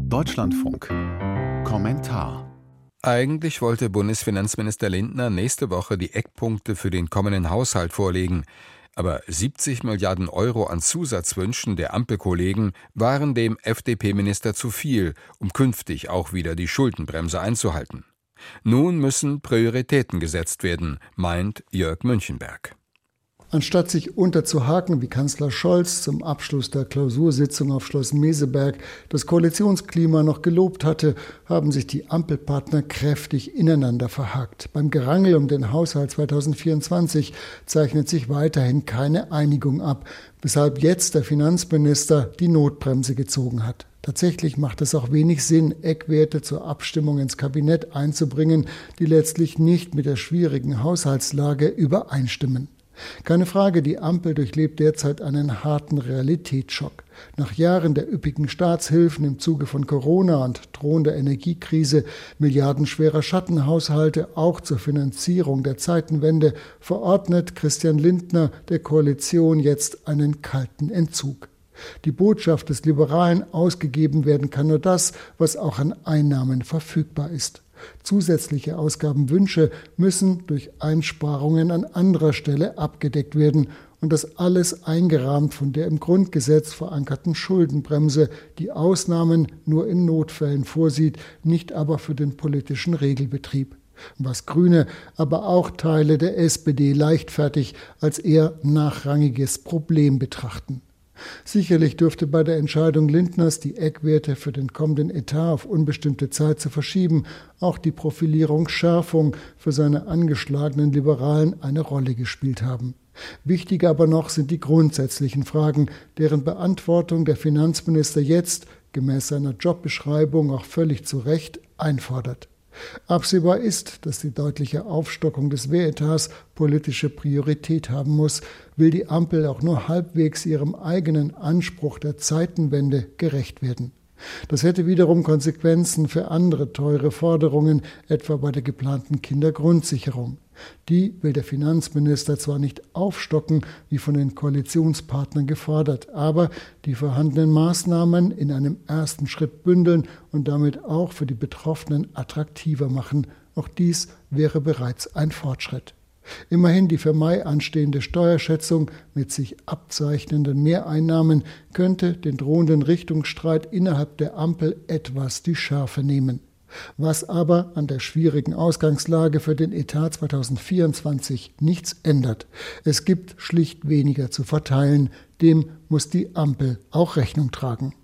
Deutschlandfunk. Kommentar. Eigentlich wollte Bundesfinanzminister Lindner nächste Woche die Eckpunkte für den kommenden Haushalt vorlegen. Aber 70 Milliarden Euro an Zusatzwünschen der Ampelkollegen waren dem FDP-Minister zu viel, um künftig auch wieder die Schuldenbremse einzuhalten. Nun müssen Prioritäten gesetzt werden, meint Jörg Münchenberg. Anstatt sich unterzuhaken, wie Kanzler Scholz zum Abschluss der Klausursitzung auf Schloss Meseberg das Koalitionsklima noch gelobt hatte, haben sich die Ampelpartner kräftig ineinander verhakt. Beim Gerangel um den Haushalt 2024 zeichnet sich weiterhin keine Einigung ab, weshalb jetzt der Finanzminister die Notbremse gezogen hat. Tatsächlich macht es auch wenig Sinn, Eckwerte zur Abstimmung ins Kabinett einzubringen, die letztlich nicht mit der schwierigen Haushaltslage übereinstimmen. Keine Frage, die Ampel durchlebt derzeit einen harten Realitätsschock. Nach Jahren der üppigen Staatshilfen im Zuge von Corona und drohender Energiekrise, milliardenschwerer Schattenhaushalte auch zur Finanzierung der Zeitenwende, verordnet Christian Lindner der Koalition jetzt einen kalten Entzug. Die Botschaft des Liberalen ausgegeben werden kann nur das, was auch an Einnahmen verfügbar ist. Zusätzliche Ausgabenwünsche müssen durch Einsparungen an anderer Stelle abgedeckt werden und das alles eingerahmt von der im Grundgesetz verankerten Schuldenbremse, die Ausnahmen nur in Notfällen vorsieht, nicht aber für den politischen Regelbetrieb was Grüne, aber auch Teile der SPD leichtfertig als eher nachrangiges Problem betrachten. Sicherlich dürfte bei der Entscheidung Lindners, die Eckwerte für den kommenden Etat auf unbestimmte Zeit zu verschieben, auch die Profilierung Schärfung für seine angeschlagenen Liberalen eine Rolle gespielt haben. Wichtiger aber noch sind die grundsätzlichen Fragen, deren Beantwortung der Finanzminister jetzt, gemäß seiner Jobbeschreibung auch völlig zu Recht, einfordert. Absehbar ist, dass die deutliche Aufstockung des Wehretats politische Priorität haben muss, will die Ampel auch nur halbwegs ihrem eigenen Anspruch der Zeitenwende gerecht werden. Das hätte wiederum Konsequenzen für andere teure Forderungen, etwa bei der geplanten Kindergrundsicherung. Die will der Finanzminister zwar nicht aufstocken, wie von den Koalitionspartnern gefordert, aber die vorhandenen Maßnahmen in einem ersten Schritt bündeln und damit auch für die Betroffenen attraktiver machen. Auch dies wäre bereits ein Fortschritt. Immerhin die für Mai anstehende Steuerschätzung mit sich abzeichnenden Mehreinnahmen könnte den drohenden Richtungsstreit innerhalb der Ampel etwas die Schärfe nehmen was aber an der schwierigen Ausgangslage für den Etat 2024 nichts ändert. Es gibt schlicht weniger zu verteilen, dem muss die Ampel auch Rechnung tragen.